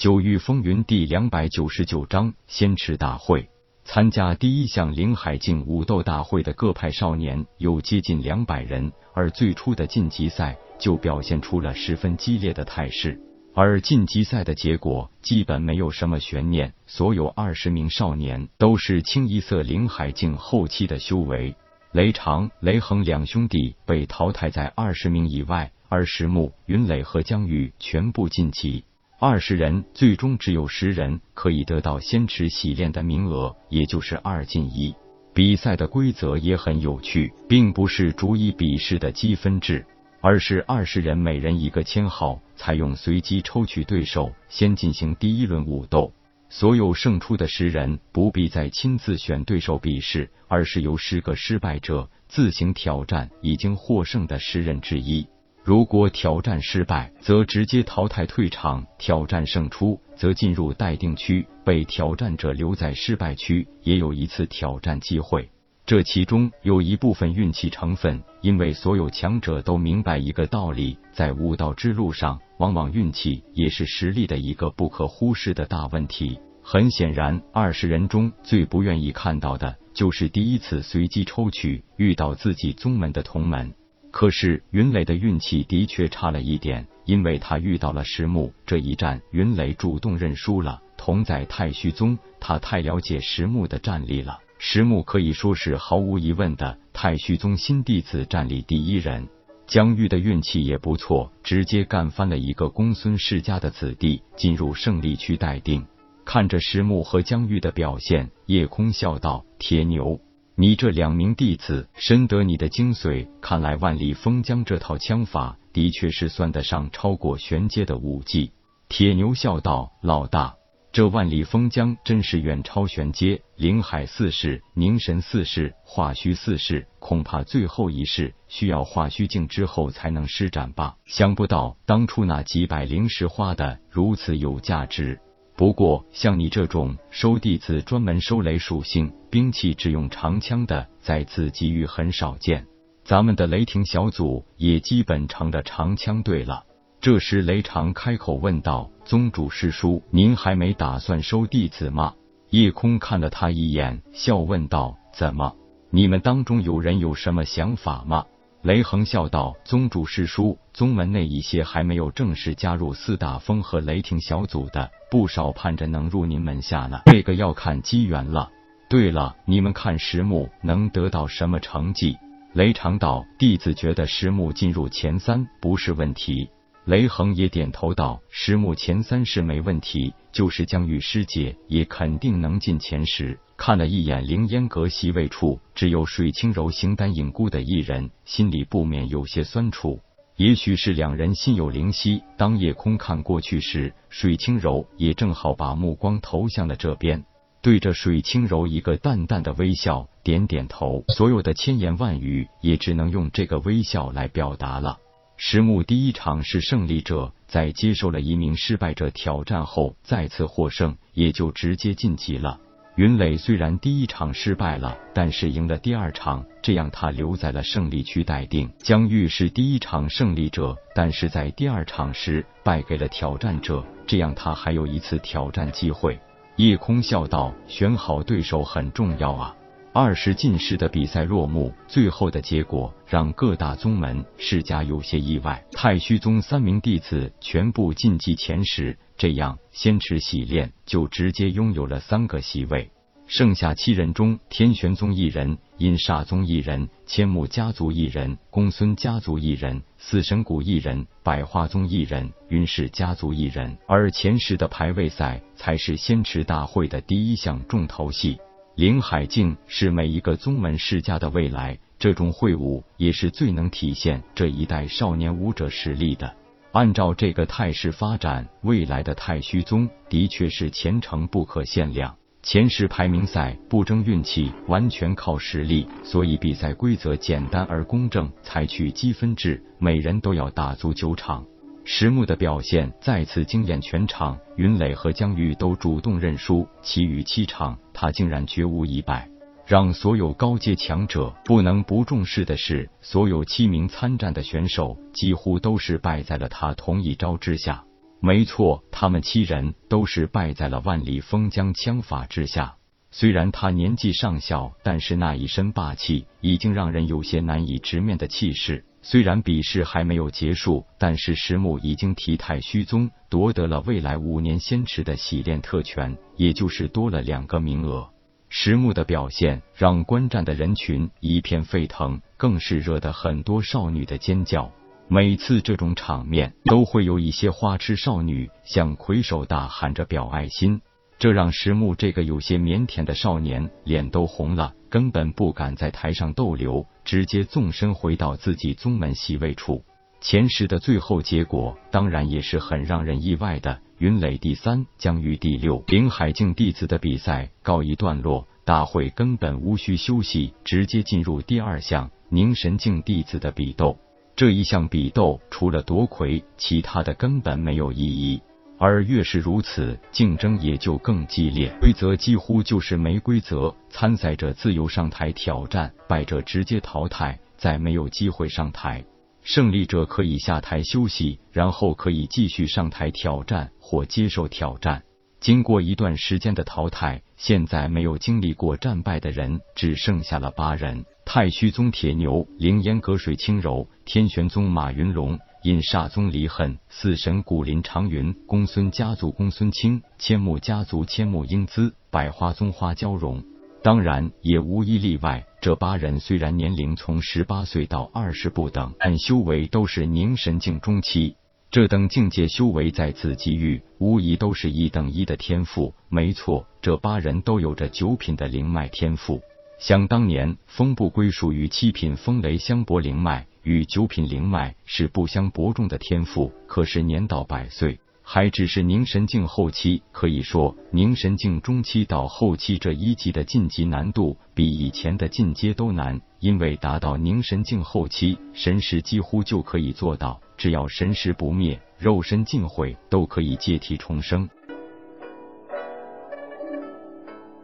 九域风云第两百九十九章仙池大会。参加第一项灵海境武斗大会的各派少年有接近两百人，而最初的晋级赛就表现出了十分激烈的态势。而晋级赛的结果基本没有什么悬念，所有二十名少年都是清一色灵海境后期的修为。雷长、雷恒两兄弟被淘汰在二十名以外，而石木、云磊和江玉全部晋级。二十人最终只有十人可以得到仙池洗练的名额，也就是二进一。比赛的规则也很有趣，并不是逐一比试的积分制。而是二十人每人一个签号，采用随机抽取对手，先进行第一轮武斗。所有胜出的十人不必再亲自选对手比试，而是由十个失败者自行挑战已经获胜的十人之一。如果挑战失败，则直接淘汰退场；挑战胜出，则进入待定区，被挑战者留在失败区，也有一次挑战机会。这其中有一部分运气成分，因为所有强者都明白一个道理，在武道之路上，往往运气也是实力的一个不可忽视的大问题。很显然，二十人中最不愿意看到的就是第一次随机抽取遇到自己宗门的同门。可是云磊的运气的确差了一点，因为他遇到了石木。这一战，云磊主动认输了。同在太虚宗，他太了解石木的战力了。石木可以说是毫无疑问的太虚宗新弟子战力第一人，江玉的运气也不错，直接干翻了一个公孙世家的子弟，进入胜利区待定。看着石木和江玉的表现，叶空笑道：“铁牛，你这两名弟子深得你的精髓，看来万里封疆这套枪法的确是算得上超过玄阶的武技。”铁牛笑道：“老大。”这万里封疆真是远超玄阶，灵海四式、凝神四式、化虚四式，恐怕最后一式需要化虚境之后才能施展吧。想不到当初那几百灵石花的如此有价值。不过像你这种收弟子专门收雷属性兵器，只用长枪的，在此机遇很少见。咱们的雷霆小组也基本成了长枪队了。这时，雷长开口问道：“宗主师叔，您还没打算收弟子吗？”叶空看了他一眼，笑问道：“怎么？你们当中有人有什么想法吗？”雷横笑道：“宗主师叔，宗门内一些还没有正式加入四大风和雷霆小组的，不少盼着能入您门下呢。这个要看机缘了。对了，你们看石木能得到什么成绩？”雷长道：“弟子觉得石木进入前三不是问题。”雷恒也点头道：“石木前三是没问题，就是江玉师姐也肯定能进前十。”看了一眼凌烟阁席位处只有水清柔形单影孤的一人，心里不免有些酸楚。也许是两人心有灵犀，当夜空看过去时，水清柔也正好把目光投向了这边，对着水清柔一个淡淡的微笑，点点头。所有的千言万语也只能用这个微笑来表达了。石木第一场是胜利者，在接受了一名失败者挑战后再次获胜，也就直接晋级了。云磊虽然第一场失败了，但是赢了第二场，这样他留在了胜利区待定。江玉是第一场胜利者，但是在第二场时败给了挑战者，这样他还有一次挑战机会。叶空笑道：“选好对手很重要啊。”二十进士的比赛落幕，最后的结果让各大宗门世家有些意外。太虚宗三名弟子全部晋级前十，这样仙池洗练就直接拥有了三个席位。剩下七人中，天玄宗一人，阴煞宗一人，千木家族一人，公孙家族一人，死神谷一人，百花宗一人，云氏家族一人。而前十的排位赛才是仙池大会的第一项重头戏。林海境是每一个宗门世家的未来，这种会武也是最能体现这一代少年武者实力的。按照这个态势发展，未来的太虚宗的确是前程不可限量。前十排名赛不争运气，完全靠实力，所以比赛规则简单而公正，采取积分制，每人都要打足九场。石木的表现再次惊艳全场，云磊和江玉都主动认输，其余七场他竟然绝无一败。让所有高阶强者不能不重视的是，所有七名参战的选手几乎都是败在了他同一招之下。没错，他们七人都是败在了万里风疆枪法之下。虽然他年纪尚小，但是那一身霸气已经让人有些难以直面的气势。虽然比试还没有结束，但是石木已经提太虚宗夺得了未来五年仙池的洗练特权，也就是多了两个名额。石木的表现让观战的人群一片沸腾，更是惹得很多少女的尖叫。每次这种场面，都会有一些花痴少女向魁首大喊着表爱心。这让石木这个有些腼腆的少年脸都红了，根本不敢在台上逗留，直接纵身回到自己宗门席位处。前十的最后结果当然也是很让人意外的，云磊第三，江玉第六，林海境弟子的比赛告一段落，大会根本无需休息，直接进入第二项凝神境弟子的比斗。这一项比斗除了夺魁，其他的根本没有意义。而越是如此，竞争也就更激烈。规则几乎就是没规则，参赛者自由上台挑战，败者直接淘汰，再没有机会上台。胜利者可以下台休息，然后可以继续上台挑战或接受挑战。经过一段时间的淘汰，现在没有经历过战败的人只剩下了八人：太虚宗铁牛、灵烟隔水轻柔、天玄宗马云龙。因煞宗离恨，四神古林长云，公孙家族公孙清，千木家族千木英姿，百花宗花娇容。当然，也无一例外。这八人虽然年龄从十八岁到二十不等，但修为都是凝神境中期。这等境界修为在此机遇，无疑都是一等一的天赋。没错，这八人都有着九品的灵脉天赋。想当年，风不归属于七品风雷香波灵脉。与九品灵脉是不相伯仲的天赋，可是年到百岁，还只是凝神境后期。可以说，凝神境中期到后期这一级的晋级难度比以前的进阶都难，因为达到凝神境后期，神识几乎就可以做到，只要神识不灭，肉身尽毁，都可以借体重生。